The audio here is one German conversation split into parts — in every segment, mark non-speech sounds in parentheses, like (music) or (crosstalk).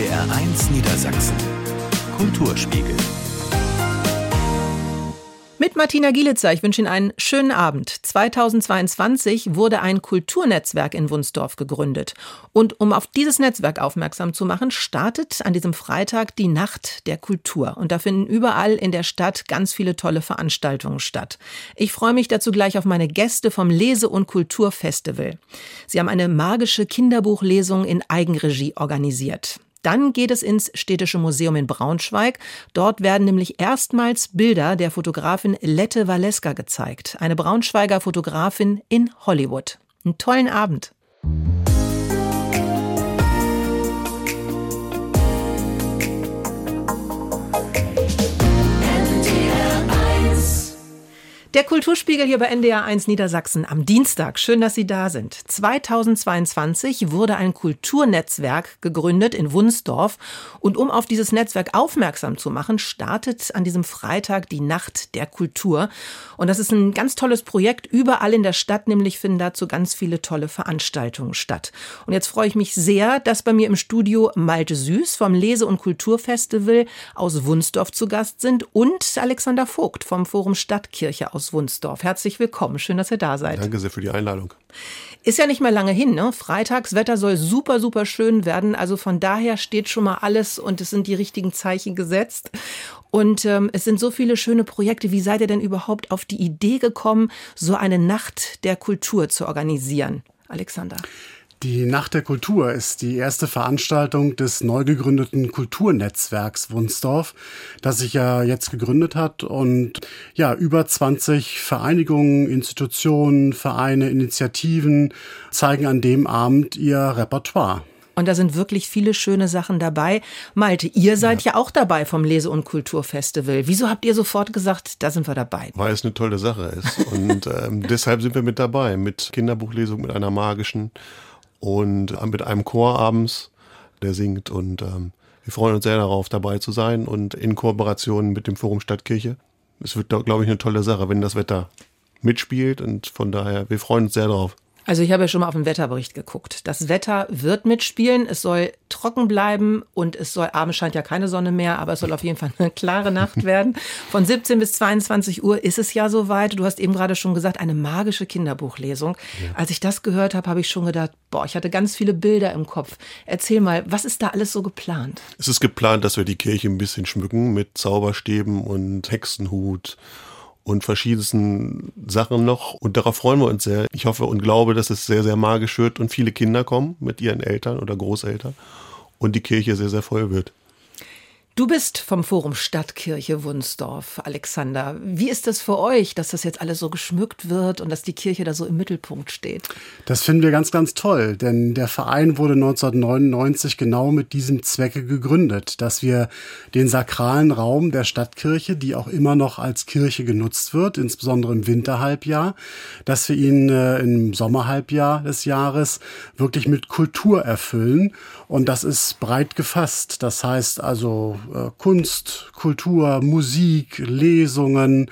NDR1 Niedersachsen. Kulturspiegel. Mit Martina Gielitzer, ich wünsche Ihnen einen schönen Abend. 2022 wurde ein Kulturnetzwerk in Wunsdorf gegründet. Und um auf dieses Netzwerk aufmerksam zu machen, startet an diesem Freitag die Nacht der Kultur. Und da finden überall in der Stadt ganz viele tolle Veranstaltungen statt. Ich freue mich dazu gleich auf meine Gäste vom Lese- und Kulturfestival. Sie haben eine magische Kinderbuchlesung in Eigenregie organisiert. Dann geht es ins Städtische Museum in Braunschweig. Dort werden nämlich erstmals Bilder der Fotografin Lette Waleska gezeigt. Eine Braunschweiger Fotografin in Hollywood. Einen tollen Abend. Der Kulturspiegel hier bei NDR 1 Niedersachsen am Dienstag. Schön, dass Sie da sind. 2022 wurde ein Kulturnetzwerk gegründet in Wunsdorf. Und um auf dieses Netzwerk aufmerksam zu machen, startet an diesem Freitag die Nacht der Kultur. Und das ist ein ganz tolles Projekt. Überall in der Stadt nämlich finden dazu ganz viele tolle Veranstaltungen statt. Und jetzt freue ich mich sehr, dass bei mir im Studio Malte Süß vom Lese- und Kulturfestival aus Wunsdorf zu Gast sind und Alexander Vogt vom Forum Stadtkirche aus aus Wunsdorf. Herzlich willkommen. Schön, dass ihr da seid. Danke sehr für die Einladung. Ist ja nicht mehr lange hin, ne? Freitagswetter soll super, super schön werden. Also von daher steht schon mal alles und es sind die richtigen Zeichen gesetzt. Und ähm, es sind so viele schöne Projekte. Wie seid ihr denn überhaupt auf die Idee gekommen, so eine Nacht der Kultur zu organisieren? Alexander. Die Nacht der Kultur ist die erste Veranstaltung des neu gegründeten Kulturnetzwerks Wunsdorf, das sich ja jetzt gegründet hat und ja, über 20 Vereinigungen, Institutionen, Vereine, Initiativen zeigen an dem Abend ihr Repertoire. Und da sind wirklich viele schöne Sachen dabei. Malte, ihr seid ja, ja auch dabei vom Lese- und Kulturfestival. Wieso habt ihr sofort gesagt, da sind wir dabei? Weil es eine tolle Sache ist. Und ähm, (laughs) deshalb sind wir mit dabei, mit Kinderbuchlesung, mit einer magischen und mit einem Chor abends, der singt und ähm, wir freuen uns sehr darauf, dabei zu sein und in Kooperation mit dem Forum Stadtkirche. Es wird, glaube ich, eine tolle Sache, wenn das Wetter mitspielt und von daher, wir freuen uns sehr darauf. Also ich habe ja schon mal auf den Wetterbericht geguckt. Das Wetter wird mitspielen, es soll trocken bleiben und es soll, abends scheint ja keine Sonne mehr, aber es soll auf jeden Fall eine klare Nacht (laughs) werden. Von 17 bis 22 Uhr ist es ja soweit. Du hast eben gerade schon gesagt, eine magische Kinderbuchlesung. Ja. Als ich das gehört habe, habe ich schon gedacht, boah, ich hatte ganz viele Bilder im Kopf. Erzähl mal, was ist da alles so geplant? Es ist geplant, dass wir die Kirche ein bisschen schmücken mit Zauberstäben und Hexenhut und verschiedensten Sachen noch. Und darauf freuen wir uns sehr. Ich hoffe und glaube, dass es sehr, sehr magisch wird und viele Kinder kommen mit ihren Eltern oder Großeltern und die Kirche sehr, sehr voll wird. Du bist vom Forum Stadtkirche Wunsdorf, Alexander. Wie ist das für euch, dass das jetzt alles so geschmückt wird und dass die Kirche da so im Mittelpunkt steht? Das finden wir ganz, ganz toll, denn der Verein wurde 1999 genau mit diesem Zwecke gegründet, dass wir den sakralen Raum der Stadtkirche, die auch immer noch als Kirche genutzt wird, insbesondere im Winterhalbjahr, dass wir ihn äh, im Sommerhalbjahr des Jahres wirklich mit Kultur erfüllen. Und das ist breit gefasst. Das heißt also äh, Kunst, Kultur, Musik, Lesungen.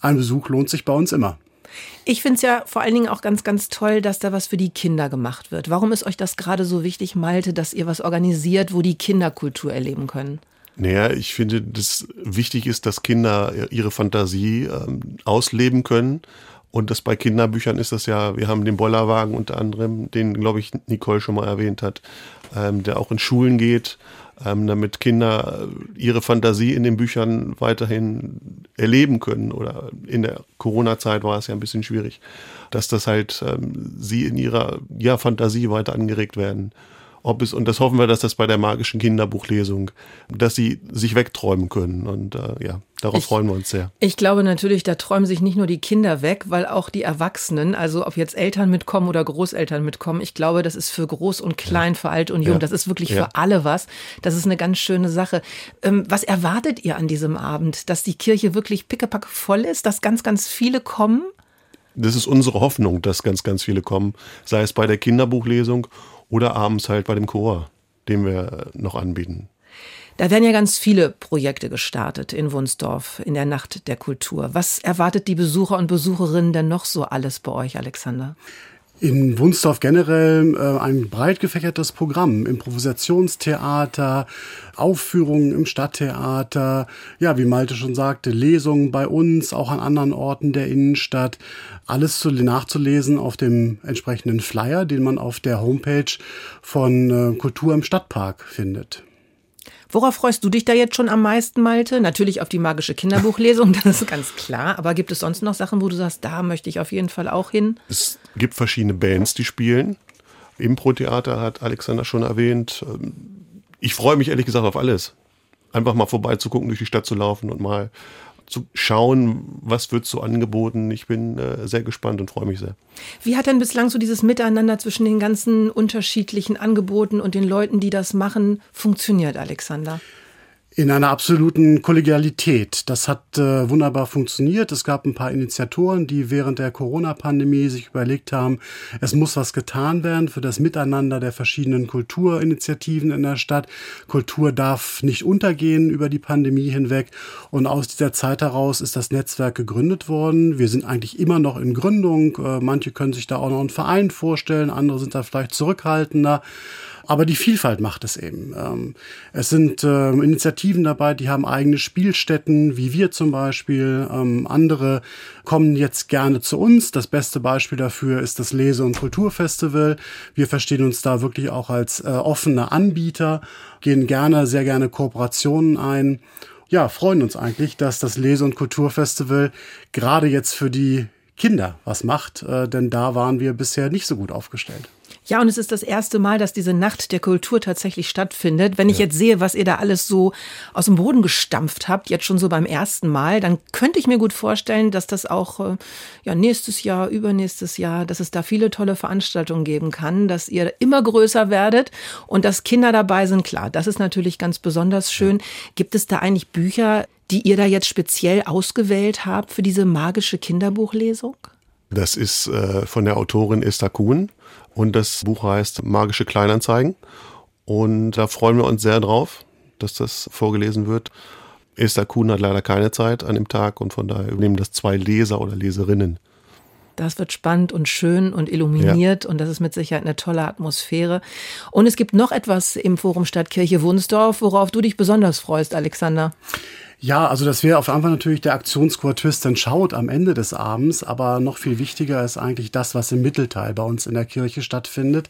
Ein Besuch lohnt sich bei uns immer. Ich finde es ja vor allen Dingen auch ganz, ganz toll, dass da was für die Kinder gemacht wird. Warum ist euch das gerade so wichtig, Malte, dass ihr was organisiert, wo die Kinder Kultur erleben können? Naja, ich finde, dass wichtig ist, dass Kinder ihre Fantasie ähm, ausleben können. Und das bei Kinderbüchern ist das ja, wir haben den Bollerwagen unter anderem, den, glaube ich, Nicole schon mal erwähnt hat, ähm, der auch in Schulen geht ähm, damit Kinder ihre Fantasie in den Büchern weiterhin erleben können. Oder in der Corona-Zeit war es ja ein bisschen schwierig, dass das halt ähm, sie in ihrer ja, Fantasie weiter angeregt werden ob es, und das hoffen wir, dass das bei der magischen Kinderbuchlesung, dass sie sich wegträumen können. Und äh, ja, darauf ich, freuen wir uns sehr. Ich glaube natürlich, da träumen sich nicht nur die Kinder weg, weil auch die Erwachsenen, also ob jetzt Eltern mitkommen oder Großeltern mitkommen, ich glaube, das ist für groß und klein, ja. für alt und jung, ja. das ist wirklich ja. für alle was. Das ist eine ganz schöne Sache. Ähm, was erwartet ihr an diesem Abend? Dass die Kirche wirklich pickepack voll ist, dass ganz, ganz viele kommen? Das ist unsere Hoffnung, dass ganz, ganz viele kommen, sei es bei der Kinderbuchlesung oder abends halt bei dem Chor, den wir noch anbieten. Da werden ja ganz viele Projekte gestartet in Wunsdorf in der Nacht der Kultur. Was erwartet die Besucher und Besucherinnen denn noch so alles bei euch, Alexander? In Wunsdorf generell äh, ein breit gefächertes Programm. Improvisationstheater, Aufführungen im Stadttheater, ja, wie Malte schon sagte, Lesungen bei uns, auch an anderen Orten der Innenstadt. Alles zu, nachzulesen auf dem entsprechenden Flyer, den man auf der Homepage von äh, Kultur im Stadtpark findet. Worauf freust du dich da jetzt schon am meisten, Malte? Natürlich auf die magische Kinderbuchlesung, (laughs) das ist ganz klar. Aber gibt es sonst noch Sachen, wo du sagst, da möchte ich auf jeden Fall auch hin? Es gibt verschiedene Bands, die spielen. Impro-Theater hat Alexander schon erwähnt. Ich freue mich ehrlich gesagt auf alles. Einfach mal vorbeizugucken, durch die Stadt zu laufen und mal zu schauen, was wird so angeboten. Ich bin äh, sehr gespannt und freue mich sehr. Wie hat denn bislang so dieses Miteinander zwischen den ganzen unterschiedlichen Angeboten und den Leuten, die das machen, funktioniert, Alexander? In einer absoluten Kollegialität. Das hat äh, wunderbar funktioniert. Es gab ein paar Initiatoren, die während der Corona-Pandemie sich überlegt haben, es muss was getan werden für das Miteinander der verschiedenen Kulturinitiativen in der Stadt. Kultur darf nicht untergehen über die Pandemie hinweg. Und aus dieser Zeit heraus ist das Netzwerk gegründet worden. Wir sind eigentlich immer noch in Gründung. Äh, manche können sich da auch noch einen Verein vorstellen, andere sind da vielleicht zurückhaltender. Aber die Vielfalt macht es eben. Ähm, es sind äh, Initiativen dabei, die haben eigene Spielstätten, wie wir zum Beispiel. Ähm, andere kommen jetzt gerne zu uns. Das beste Beispiel dafür ist das Lese- und Kulturfestival. Wir verstehen uns da wirklich auch als äh, offene Anbieter, gehen gerne, sehr gerne Kooperationen ein. Ja, freuen uns eigentlich, dass das Lese- und Kulturfestival gerade jetzt für die Kinder was macht, äh, denn da waren wir bisher nicht so gut aufgestellt. Ja, und es ist das erste Mal, dass diese Nacht der Kultur tatsächlich stattfindet. Wenn ich jetzt sehe, was ihr da alles so aus dem Boden gestampft habt, jetzt schon so beim ersten Mal, dann könnte ich mir gut vorstellen, dass das auch äh, ja, nächstes Jahr, übernächstes Jahr, dass es da viele tolle Veranstaltungen geben kann, dass ihr immer größer werdet und dass Kinder dabei sind. Klar, das ist natürlich ganz besonders schön. Gibt es da eigentlich Bücher, die ihr da jetzt speziell ausgewählt habt für diese magische Kinderbuchlesung? Das ist äh, von der Autorin Esther Kuhn und das Buch heißt Magische Kleinanzeigen. Und da freuen wir uns sehr drauf, dass das vorgelesen wird. Esther Kuhn hat leider keine Zeit an dem Tag und von daher übernehmen das zwei Leser oder Leserinnen. Das wird spannend und schön und illuminiert ja. und das ist mit Sicherheit eine tolle Atmosphäre. Und es gibt noch etwas im Forum Stadtkirche Wunsdorf, worauf du dich besonders freust, Alexander. Ja, also das wäre auf Anfang natürlich der Aktionschor Twist and Shout am Ende des Abends, aber noch viel wichtiger ist eigentlich das, was im Mittelteil bei uns in der Kirche stattfindet.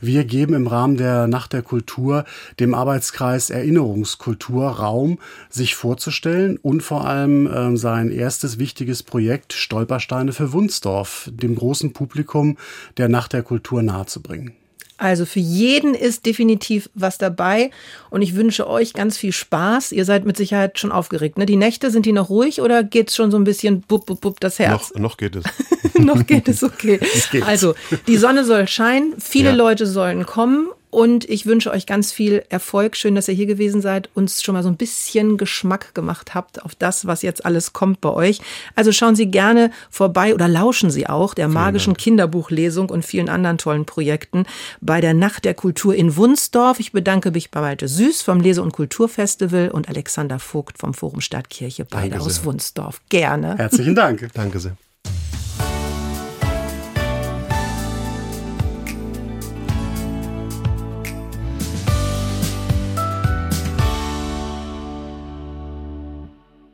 Wir geben im Rahmen der Nacht der Kultur dem Arbeitskreis Erinnerungskultur Raum, sich vorzustellen und vor allem äh, sein erstes wichtiges Projekt Stolpersteine für Wunsdorf dem großen Publikum der Nacht der Kultur nahezubringen. Also für jeden ist definitiv was dabei und ich wünsche euch ganz viel Spaß. Ihr seid mit Sicherheit schon aufgeregt. Ne? Die Nächte, sind die noch ruhig oder geht es schon so ein bisschen bub, bub, bub das Herz? Noch, noch geht es. (laughs) (laughs) noch geht es, okay. Also die Sonne soll scheinen, viele ja. Leute sollen kommen und ich wünsche euch ganz viel Erfolg. Schön, dass ihr hier gewesen seid, uns schon mal so ein bisschen Geschmack gemacht habt auf das, was jetzt alles kommt bei euch. Also schauen Sie gerne vorbei oder lauschen Sie auch der magischen Kinderbuchlesung und vielen anderen tollen Projekten bei der Nacht der Kultur in Wunsdorf. Ich bedanke mich bei Malte Süß vom Lese- und Kulturfestival und Alexander Vogt vom Forum Stadtkirche, beide aus. Wunsdorf. Gerne. Herzlichen Dank. Danke sehr.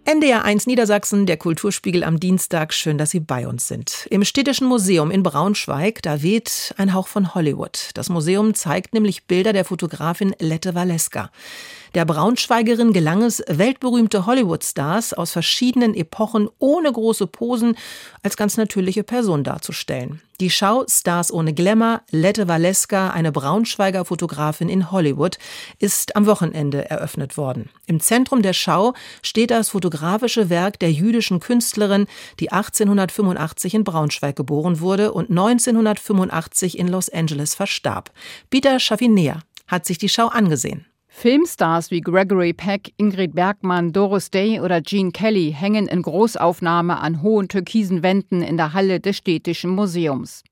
NDR 1 Niedersachsen, der Kulturspiegel am Dienstag. Schön, dass Sie bei uns sind. Im Städtischen Museum in Braunschweig, da weht ein Hauch von Hollywood. Das Museum zeigt nämlich Bilder der Fotografin Lette Waleska. Der Braunschweigerin gelang es, weltberühmte Hollywood-Stars aus verschiedenen Epochen ohne große Posen als ganz natürliche Person darzustellen. Die Schau Stars ohne Glamour, Lette Waleska, eine Braunschweiger Fotografin in Hollywood, ist am Wochenende eröffnet worden. Im Zentrum der Schau steht das fotografische Werk der jüdischen Künstlerin, die 1885 in Braunschweig geboren wurde und 1985 in Los Angeles verstarb. Peter Schaffiner hat sich die Schau angesehen. Filmstars wie Gregory Peck, Ingrid Bergmann, Doris Day oder Gene Kelly hängen in Großaufnahme an hohen türkisen Wänden in der Halle des Städtischen Museums.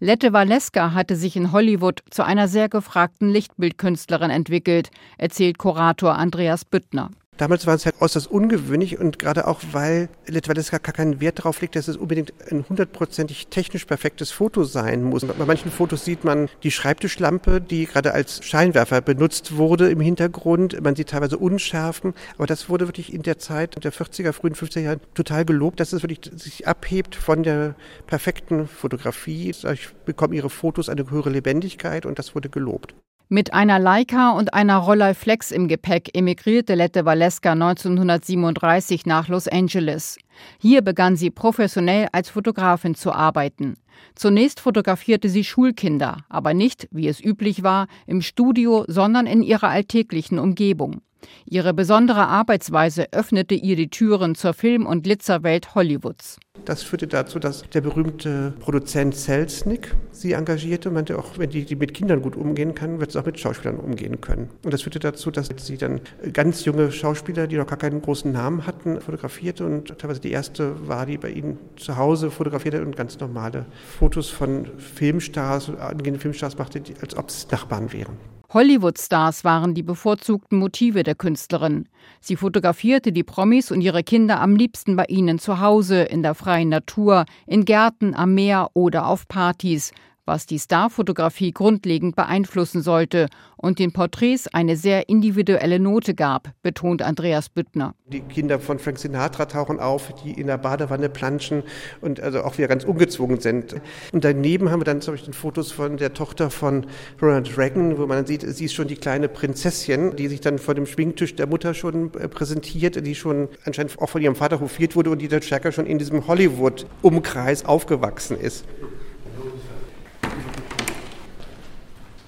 Lette Waleska hatte sich in Hollywood zu einer sehr gefragten Lichtbildkünstlerin entwickelt, erzählt Kurator Andreas Büttner. Damals war es halt äußerst ungewöhnlich und gerade auch, weil Litwaleska gar keinen Wert darauf legt, dass es unbedingt ein hundertprozentig technisch perfektes Foto sein muss. Bei manchen Fotos sieht man die Schreibtischlampe, die gerade als Scheinwerfer benutzt wurde im Hintergrund. Man sieht teilweise Unschärfen, aber das wurde wirklich in der Zeit der 40er, frühen 50er Jahren total gelobt, dass es wirklich sich abhebt von der perfekten Fotografie. Ich bekomme ihre Fotos eine höhere Lebendigkeit und das wurde gelobt. Mit einer Leica und einer Rolleiflex im Gepäck emigrierte Lette Valeska 1937 nach Los Angeles. Hier begann sie professionell als Fotografin zu arbeiten. Zunächst fotografierte sie Schulkinder, aber nicht, wie es üblich war, im Studio, sondern in ihrer alltäglichen Umgebung. Ihre besondere Arbeitsweise öffnete ihr die Türen zur Film- und Glitzerwelt Hollywoods. Das führte dazu, dass der berühmte Produzent Selznick sie engagierte und meinte auch, wenn die, die mit Kindern gut umgehen kann, wird sie auch mit Schauspielern umgehen können. Und das führte dazu, dass sie dann ganz junge Schauspieler, die noch gar keinen großen Namen hatten, fotografierte und teilweise die erste war, die bei ihnen zu Hause fotografierte und ganz normale Fotos von Filmstars, angehenden Filmstars machte, als ob es Nachbarn wären. Hollywood-Stars waren die bevorzugten Motive der Künstlerin. Sie fotografierte die Promis und ihre Kinder am liebsten bei ihnen zu Hause, in der freien Natur, in Gärten am Meer oder auf Partys, was die Starfotografie grundlegend beeinflussen sollte und den Porträts eine sehr individuelle Note gab, betont Andreas Büttner. Die Kinder von Frank Sinatra tauchen auf, die in der Badewanne planschen und also auch wieder ganz ungezwungen sind. Und daneben haben wir dann zum Beispiel Fotos von der Tochter von Ronald Reagan, wo man sieht, sie ist schon die kleine Prinzessin, die sich dann vor dem Schwingtisch der Mutter schon äh, präsentiert, die schon anscheinend auch von ihrem Vater hofiert wurde und die dann stärker schon in diesem Hollywood-Umkreis aufgewachsen ist.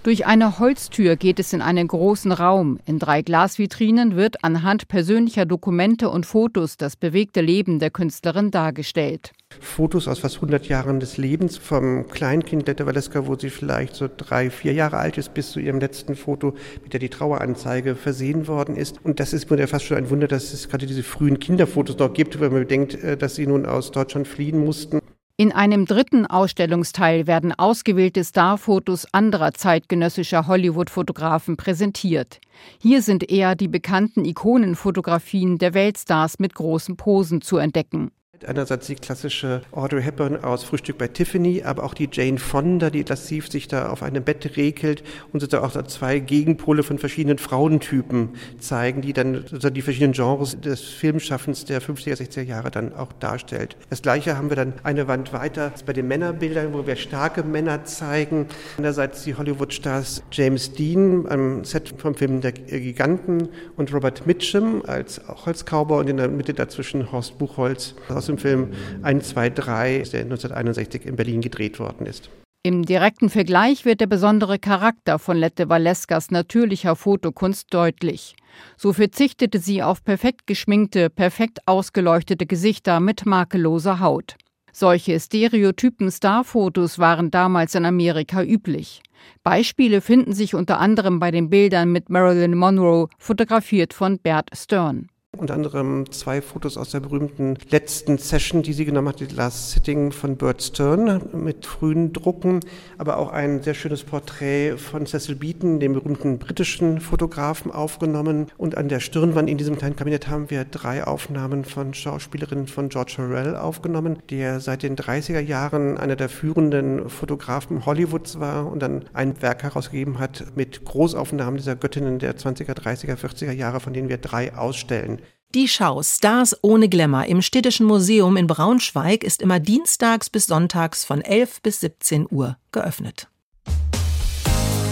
Durch eine Holztür geht es in einen großen Raum. In drei Glasvitrinen wird anhand persönlicher Dokumente und Fotos das bewegte Leben der Künstlerin dargestellt. Fotos aus fast 100 Jahren des Lebens vom Kleinkind Letta Valeska, wo sie vielleicht so drei, vier Jahre alt ist, bis zu ihrem letzten Foto, mit der die Traueranzeige versehen worden ist. Und das ist mir fast schon ein Wunder, dass es gerade diese frühen Kinderfotos noch gibt, wenn man bedenkt, äh, dass sie nun aus Deutschland fliehen mussten. In einem dritten Ausstellungsteil werden ausgewählte Starfotos anderer zeitgenössischer Hollywood-Fotografen präsentiert. Hier sind eher die bekannten Ikonenfotografien der Weltstars mit großen Posen zu entdecken. Einerseits die klassische Audrey Hepburn aus Frühstück bei Tiffany, aber auch die Jane Fonda, die lassiv sich da auf einem Bett regelt und sozusagen auch zwei Gegenpole von verschiedenen Frauentypen zeigen, die dann sozusagen die verschiedenen Genres des Filmschaffens der 50er, 60er Jahre dann auch darstellt. Das gleiche haben wir dann eine Wand weiter bei den Männerbildern, wo wir starke Männer zeigen. Einerseits die Hollywood-Stars James Dean am Set vom Film Der Giganten und Robert Mitchum als auch als Cowboy und in der Mitte dazwischen Horst Buchholz aus dem Film 1, 2, 3, der 1961 in Berlin gedreht worden ist. Im direkten Vergleich wird der besondere Charakter von Lette Valeskas natürlicher Fotokunst deutlich. So verzichtete sie auf perfekt geschminkte, perfekt ausgeleuchtete Gesichter mit makelloser Haut. Solche stereotypen Starfotos waren damals in Amerika üblich. Beispiele finden sich unter anderem bei den Bildern mit Marilyn Monroe, fotografiert von Bert Stern. Unter anderem zwei Fotos aus der berühmten letzten Session, die sie genommen hat, die Last Sitting von Bert Stern mit frühen Drucken, aber auch ein sehr schönes Porträt von Cecil Beaton, dem berühmten britischen Fotografen, aufgenommen. Und an der Stirnwand in diesem kleinen Kabinett haben wir drei Aufnahmen von Schauspielerinnen von George Harrell aufgenommen, der seit den 30er Jahren einer der führenden Fotografen Hollywoods war und dann ein Werk herausgegeben hat mit Großaufnahmen dieser Göttinnen der 20er, 30er, 40er Jahre, von denen wir drei ausstellen. Die Schau Stars ohne Glamour im Städtischen Museum in Braunschweig ist immer dienstags bis sonntags von 11 bis 17 Uhr geöffnet.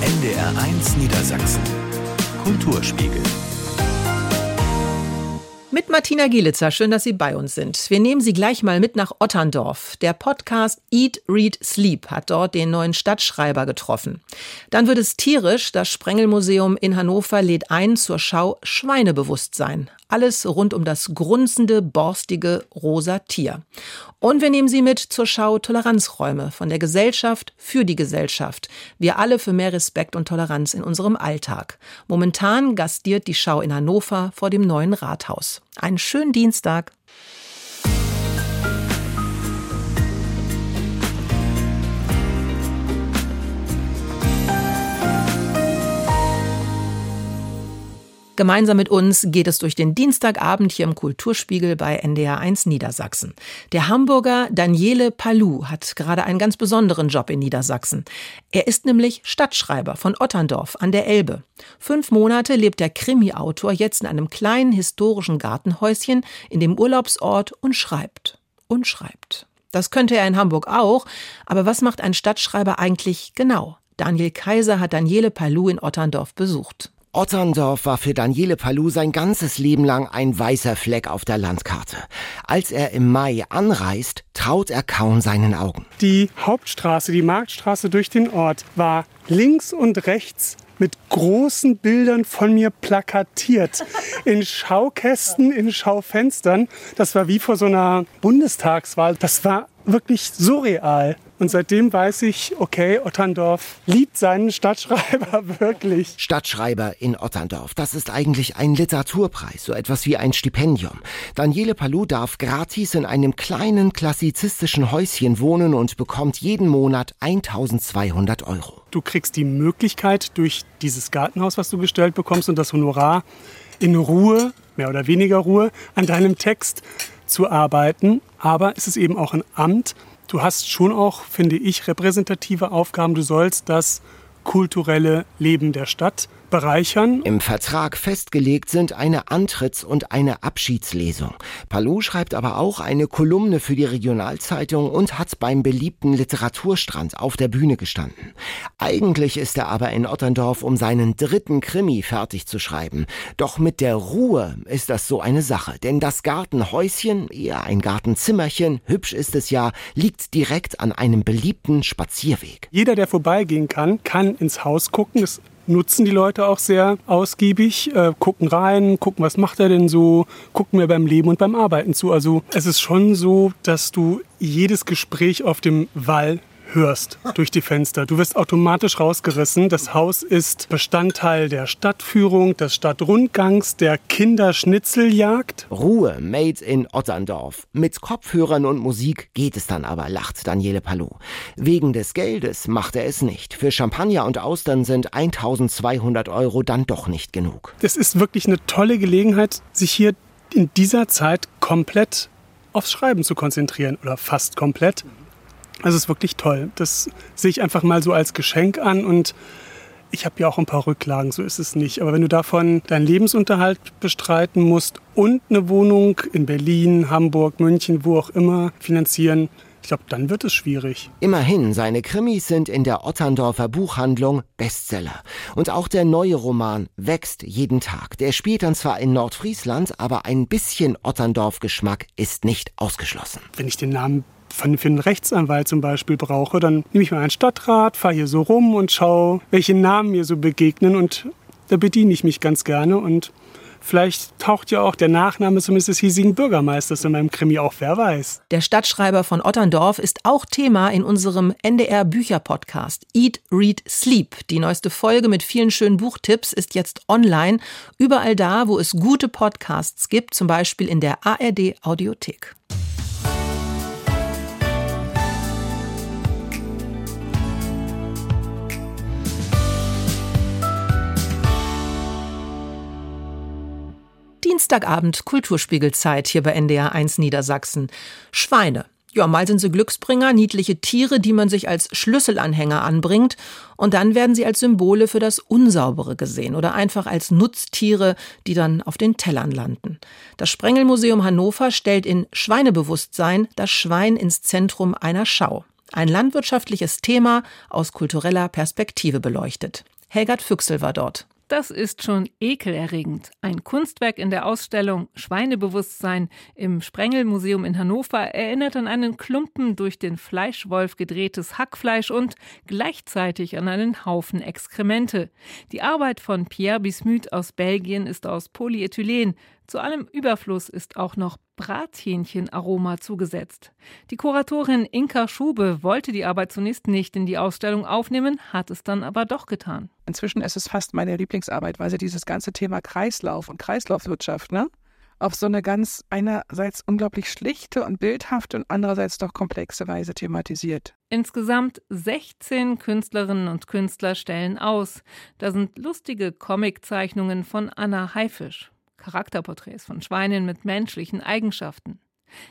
NDR 1 Niedersachsen Kulturspiegel mit Martina Gielitzer, schön, dass Sie bei uns sind. Wir nehmen Sie gleich mal mit nach Otterndorf. Der Podcast Eat, Read, Sleep hat dort den neuen Stadtschreiber getroffen. Dann wird es tierisch. Das Sprengelmuseum in Hannover lädt ein zur Schau Schweinebewusstsein. Alles rund um das grunzende, borstige rosa Tier. Und wir nehmen Sie mit zur Schau Toleranzräume von der Gesellschaft für die Gesellschaft. Wir alle für mehr Respekt und Toleranz in unserem Alltag. Momentan gastiert die Schau in Hannover vor dem neuen Rathaus. Einen schönen Dienstag. Gemeinsam mit uns geht es durch den Dienstagabend hier im Kulturspiegel bei NDR 1 Niedersachsen. Der Hamburger Daniele Palou hat gerade einen ganz besonderen Job in Niedersachsen. Er ist nämlich Stadtschreiber von Otterndorf an der Elbe. Fünf Monate lebt der Krimi-Autor jetzt in einem kleinen historischen Gartenhäuschen in dem Urlaubsort und schreibt. Und schreibt. Das könnte er in Hamburg auch, aber was macht ein Stadtschreiber eigentlich genau? Daniel Kaiser hat Daniele Palou in Otterndorf besucht. Otterndorf war für Daniele Palou sein ganzes Leben lang ein weißer Fleck auf der Landkarte. Als er im Mai anreist, traut er kaum seinen Augen. Die Hauptstraße, die Marktstraße durch den Ort war links und rechts mit großen Bildern von mir plakatiert. In Schaukästen, in Schaufenstern. Das war wie vor so einer Bundestagswahl. Das war wirklich surreal. Und seitdem weiß ich, okay, Otterndorf liebt seinen Stadtschreiber (laughs) wirklich. Stadtschreiber in Otterndorf, das ist eigentlich ein Literaturpreis, so etwas wie ein Stipendium. Daniele Palou darf gratis in einem kleinen klassizistischen Häuschen wohnen und bekommt jeden Monat 1200 Euro. Du kriegst die Möglichkeit durch dieses Gartenhaus, was du gestellt bekommst und das Honorar in Ruhe, mehr oder weniger Ruhe, an deinem Text zu arbeiten. Aber es ist eben auch ein Amt Du hast schon auch, finde ich, repräsentative Aufgaben. Du sollst das kulturelle Leben der Stadt bereichern. Im Vertrag festgelegt sind eine Antritts- und eine Abschiedslesung. Palou schreibt aber auch eine Kolumne für die Regionalzeitung und hat beim beliebten Literaturstrand auf der Bühne gestanden. Eigentlich ist er aber in Otterndorf, um seinen dritten Krimi fertig zu schreiben. Doch mit der Ruhe ist das so eine Sache, denn das Gartenhäuschen, eher ein Gartenzimmerchen, hübsch ist es ja, liegt direkt an einem beliebten Spazierweg. Jeder, der vorbeigehen kann, kann ins Haus gucken. Das nutzen die Leute auch sehr ausgiebig, äh, gucken rein, gucken, was macht er denn so, gucken mir beim Leben und beim Arbeiten zu. Also es ist schon so, dass du jedes Gespräch auf dem Wall hörst durch die Fenster. Du wirst automatisch rausgerissen. Das Haus ist Bestandteil der Stadtführung, des Stadtrundgangs, der Kinderschnitzeljagd. Ruhe, made in Otterndorf. Mit Kopfhörern und Musik geht es dann aber, lacht Daniele Palou. Wegen des Geldes macht er es nicht. Für Champagner und Austern sind 1200 Euro dann doch nicht genug. Das ist wirklich eine tolle Gelegenheit, sich hier in dieser Zeit komplett aufs Schreiben zu konzentrieren oder fast komplett. Also es ist wirklich toll. Das sehe ich einfach mal so als Geschenk an und ich habe ja auch ein paar Rücklagen, so ist es nicht. Aber wenn du davon deinen Lebensunterhalt bestreiten musst und eine Wohnung in Berlin, Hamburg, München, wo auch immer finanzieren, ich glaube, dann wird es schwierig. Immerhin, seine Krimis sind in der Otterndorfer Buchhandlung Bestseller. Und auch der neue Roman wächst jeden Tag. Der spielt dann zwar in Nordfriesland, aber ein bisschen Otterndorf-Geschmack ist nicht ausgeschlossen. Wenn ich den Namen für einen Rechtsanwalt zum Beispiel brauche, dann nehme ich mal einen Stadtrat, fahre hier so rum und schaue, welche Namen mir so begegnen und da bediene ich mich ganz gerne und Vielleicht taucht ja auch der Nachname zumindest des hiesigen Bürgermeisters in meinem Krimi auf, wer weiß. Der Stadtschreiber von Otterndorf ist auch Thema in unserem NDR Bücher Podcast Eat, Read, Sleep. Die neueste Folge mit vielen schönen Buchtipps ist jetzt online, überall da, wo es gute Podcasts gibt, zum Beispiel in der ARD Audiothek. Dienstagabend Kulturspiegelzeit hier bei NDR 1 Niedersachsen. Schweine. Ja, mal sind sie Glücksbringer, niedliche Tiere, die man sich als Schlüsselanhänger anbringt, und dann werden sie als Symbole für das Unsaubere gesehen oder einfach als Nutztiere, die dann auf den Tellern landen. Das Sprengelmuseum Hannover stellt in Schweinebewusstsein das Schwein ins Zentrum einer Schau. Ein landwirtschaftliches Thema aus kultureller Perspektive beleuchtet. Helgard Füchsel war dort. Das ist schon ekelerregend. Ein Kunstwerk in der Ausstellung Schweinebewusstsein im Sprengelmuseum in Hannover erinnert an einen Klumpen durch den Fleischwolf gedrehtes Hackfleisch und gleichzeitig an einen Haufen Exkremente. Die Arbeit von Pierre Bismuth aus Belgien ist aus Polyethylen. Zu allem Überfluss ist auch noch Brathähnchenaroma zugesetzt. Die Kuratorin Inka Schube wollte die Arbeit zunächst nicht in die Ausstellung aufnehmen, hat es dann aber doch getan. Inzwischen ist es fast meine Lieblingsarbeit, weil sie dieses ganze Thema Kreislauf und Kreislaufwirtschaft, ne? auf so eine ganz einerseits unglaublich schlichte und bildhafte und andererseits doch komplexe Weise thematisiert. Insgesamt 16 Künstlerinnen und Künstler stellen aus. Da sind lustige Comiczeichnungen von Anna Haifisch, Charakterporträts von Schweinen mit menschlichen Eigenschaften.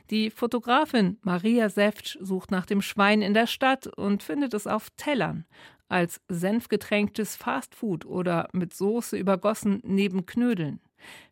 Die Fotografin Maria Seftsch sucht nach dem Schwein in der Stadt und findet es auf Tellern, als senfgetränktes Fastfood oder mit Soße übergossen neben Knödeln.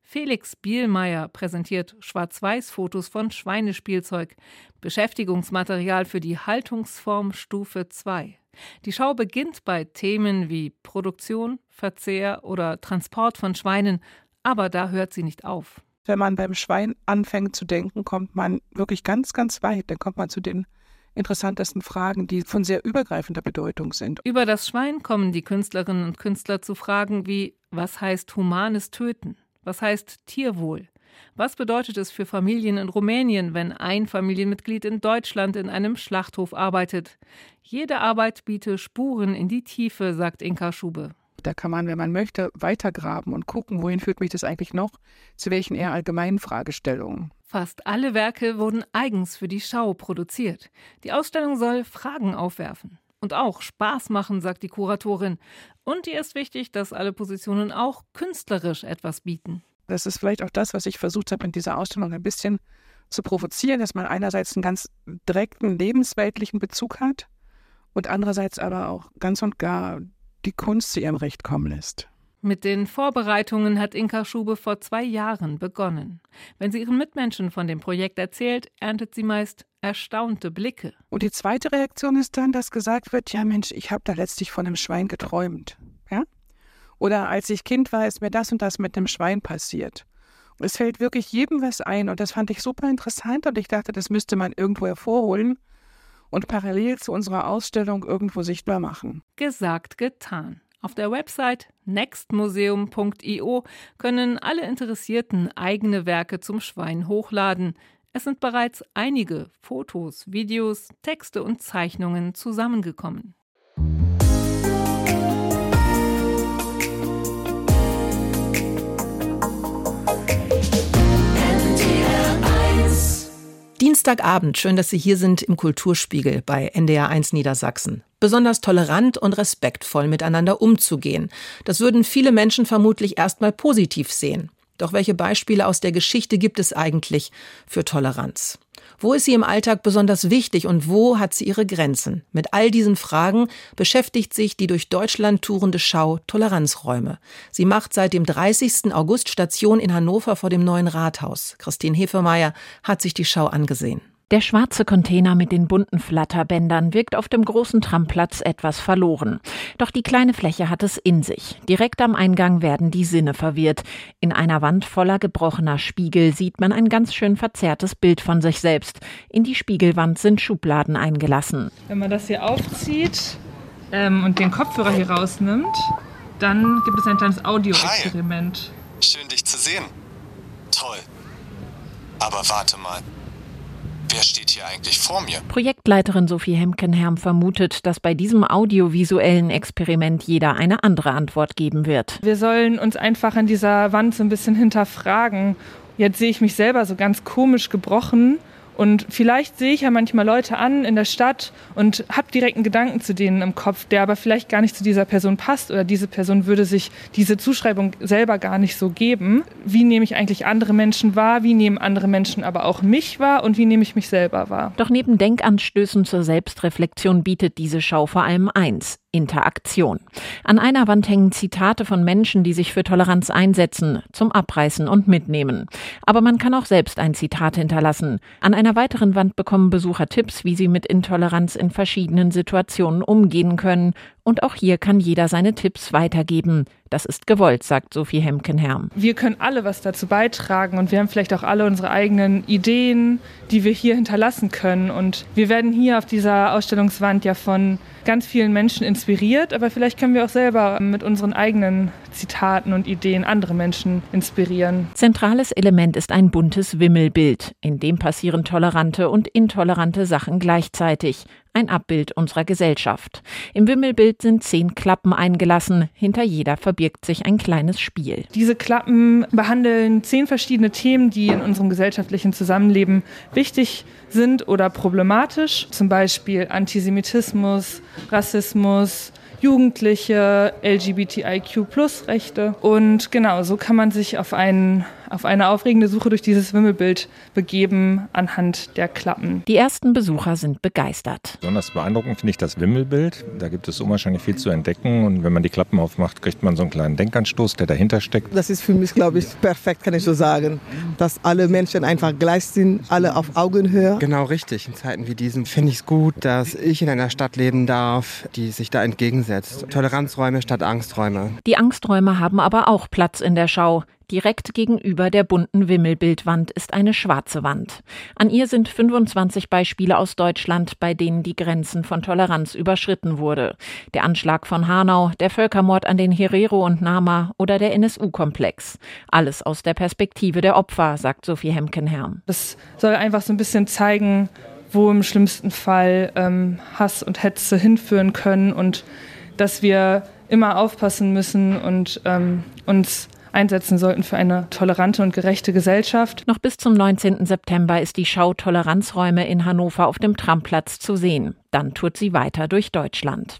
Felix Bielmeier präsentiert Schwarz-Weiß-Fotos von Schweinespielzeug, Beschäftigungsmaterial für die Haltungsform Stufe 2. Die Schau beginnt bei Themen wie Produktion, Verzehr oder Transport von Schweinen, aber da hört sie nicht auf. Wenn man beim Schwein anfängt zu denken, kommt man wirklich ganz, ganz weit. Dann kommt man zu den interessantesten Fragen, die von sehr übergreifender Bedeutung sind. Über das Schwein kommen die Künstlerinnen und Künstler zu Fragen wie was heißt humanes Töten? Was heißt Tierwohl? Was bedeutet es für Familien in Rumänien, wenn ein Familienmitglied in Deutschland in einem Schlachthof arbeitet? Jede Arbeit biete Spuren in die Tiefe, sagt Inka Schube. Da kann man, wenn man möchte, weitergraben und gucken, wohin führt mich das eigentlich noch, zu welchen eher allgemeinen Fragestellungen. Fast alle Werke wurden eigens für die Schau produziert. Die Ausstellung soll Fragen aufwerfen. Und auch Spaß machen, sagt die Kuratorin. Und ihr ist wichtig, dass alle Positionen auch künstlerisch etwas bieten. Das ist vielleicht auch das, was ich versucht habe, in dieser Ausstellung ein bisschen zu provozieren, dass man einerseits einen ganz direkten lebensweltlichen Bezug hat und andererseits aber auch ganz und gar die Kunst zu ihrem Recht kommen lässt. Mit den Vorbereitungen hat Inka Schube vor zwei Jahren begonnen. Wenn sie ihren Mitmenschen von dem Projekt erzählt, erntet sie meist erstaunte Blicke. Und die zweite Reaktion ist dann, dass gesagt wird, ja Mensch, ich habe da letztlich von einem Schwein geträumt. Ja? Oder als ich Kind war, ist mir das und das mit einem Schwein passiert. Und es fällt wirklich jedem was ein und das fand ich super interessant und ich dachte, das müsste man irgendwo hervorholen und parallel zu unserer Ausstellung irgendwo sichtbar machen. Gesagt, getan. Auf der Website nextmuseum.io können alle Interessierten eigene Werke zum Schwein hochladen. Es sind bereits einige Fotos, Videos, Texte und Zeichnungen zusammengekommen. Dienstagabend, schön, dass Sie hier sind im Kulturspiegel bei NDR1 Niedersachsen. Besonders tolerant und respektvoll miteinander umzugehen. Das würden viele Menschen vermutlich erstmal positiv sehen. Doch welche Beispiele aus der Geschichte gibt es eigentlich für Toleranz? Wo ist sie im Alltag besonders wichtig und wo hat sie ihre Grenzen? Mit all diesen Fragen beschäftigt sich die durch Deutschland tourende Schau Toleranzräume. Sie macht seit dem 30. August Station in Hannover vor dem neuen Rathaus. Christine Hefemeyer hat sich die Schau angesehen. Der schwarze Container mit den bunten Flatterbändern wirkt auf dem großen Tramplatz etwas verloren. Doch die kleine Fläche hat es in sich. Direkt am Eingang werden die Sinne verwirrt. In einer Wand voller gebrochener Spiegel sieht man ein ganz schön verzerrtes Bild von sich selbst. In die Spiegelwand sind Schubladen eingelassen. Wenn man das hier aufzieht ähm, und den Kopfhörer hier rausnimmt, dann gibt es ein kleines Audioexperiment. Schön dich zu sehen. Toll. Aber warte mal. Wer steht hier eigentlich vor mir? Projektleiterin Sophie Hemkenherm vermutet, dass bei diesem audiovisuellen Experiment jeder eine andere Antwort geben wird. Wir sollen uns einfach an dieser Wand so ein bisschen hinterfragen. Jetzt sehe ich mich selber so ganz komisch gebrochen und vielleicht sehe ich ja manchmal Leute an in der Stadt und habe direkt einen Gedanken zu denen im Kopf, der aber vielleicht gar nicht zu dieser Person passt oder diese Person würde sich diese Zuschreibung selber gar nicht so geben. Wie nehme ich eigentlich andere Menschen wahr? Wie nehmen andere Menschen aber auch mich wahr? Und wie nehme ich mich selber wahr? Doch neben Denkanstößen zur Selbstreflexion bietet diese Schau vor allem eins. Interaktion. An einer Wand hängen Zitate von Menschen, die sich für Toleranz einsetzen, zum Abreißen und Mitnehmen. Aber man kann auch selbst ein Zitat hinterlassen. An einer weiteren Wand bekommen Besucher Tipps, wie sie mit Intoleranz in verschiedenen Situationen umgehen können. Und auch hier kann jeder seine Tipps weitergeben. Das ist gewollt, sagt Sophie Hemkenherm. Wir können alle was dazu beitragen und wir haben vielleicht auch alle unsere eigenen Ideen, die wir hier hinterlassen können. Und wir werden hier auf dieser Ausstellungswand ja von ganz vielen Menschen inspiriert, aber vielleicht können wir auch selber mit unseren eigenen Zitaten und Ideen andere Menschen inspirieren. Zentrales Element ist ein buntes Wimmelbild. In dem passieren tolerante und intolerante Sachen gleichzeitig. Ein Abbild unserer Gesellschaft. Im Wimmelbild sind zehn Klappen eingelassen. Hinter jeder verbirgt sich ein kleines Spiel. Diese Klappen behandeln zehn verschiedene Themen, die in unserem gesellschaftlichen Zusammenleben wichtig sind oder problematisch. Zum Beispiel Antisemitismus, Rassismus, Jugendliche, LGBTIQ-Plus-Rechte. Und genau, so kann man sich auf, einen, auf eine aufregende Suche durch dieses Wimmelbild begeben anhand der Klappen. Die ersten Besucher sind begeistert. Besonders beeindruckend finde ich das Wimmelbild. Da gibt es unwahrscheinlich viel zu entdecken. Und wenn man die Klappen aufmacht, kriegt man so einen kleinen Denkanstoß, der dahinter steckt. Das ist für mich, glaube ich, perfekt, kann ich so sagen. Dass alle Menschen einfach gleich sind, alle auf Augenhöhe. Genau richtig. In Zeiten wie diesen finde ich es gut, dass ich in einer Stadt leben darf, die sich da entgegensetzt. Toleranzräume statt Angsträume. Die Angsträume haben aber auch Platz in der Schau. Direkt gegenüber der bunten Wimmelbildwand ist eine schwarze Wand. An ihr sind 25 Beispiele aus Deutschland, bei denen die Grenzen von Toleranz überschritten wurde. Der Anschlag von Hanau, der Völkermord an den Herero und Nama oder der NSU-Komplex. Alles aus der Perspektive der Opfer, sagt Sophie Hemkenherm. Das soll einfach so ein bisschen zeigen, wo im schlimmsten Fall ähm, Hass und Hetze hinführen können und dass wir immer aufpassen müssen und ähm, uns einsetzen sollten für eine tolerante und gerechte Gesellschaft. Noch bis zum 19. September ist die Schau Toleranzräume in Hannover auf dem Tramplatz zu sehen. Dann tourt sie weiter durch Deutschland.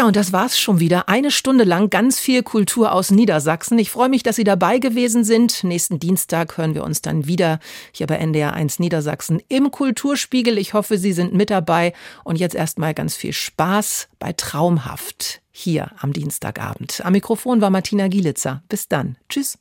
Ja, und das war's schon wieder. Eine Stunde lang ganz viel Kultur aus Niedersachsen. Ich freue mich, dass Sie dabei gewesen sind. Nächsten Dienstag hören wir uns dann wieder hier bei NDR 1 Niedersachsen im Kulturspiegel. Ich hoffe, Sie sind mit dabei. Und jetzt erstmal ganz viel Spaß bei Traumhaft hier am Dienstagabend. Am Mikrofon war Martina Gielitzer. Bis dann. Tschüss.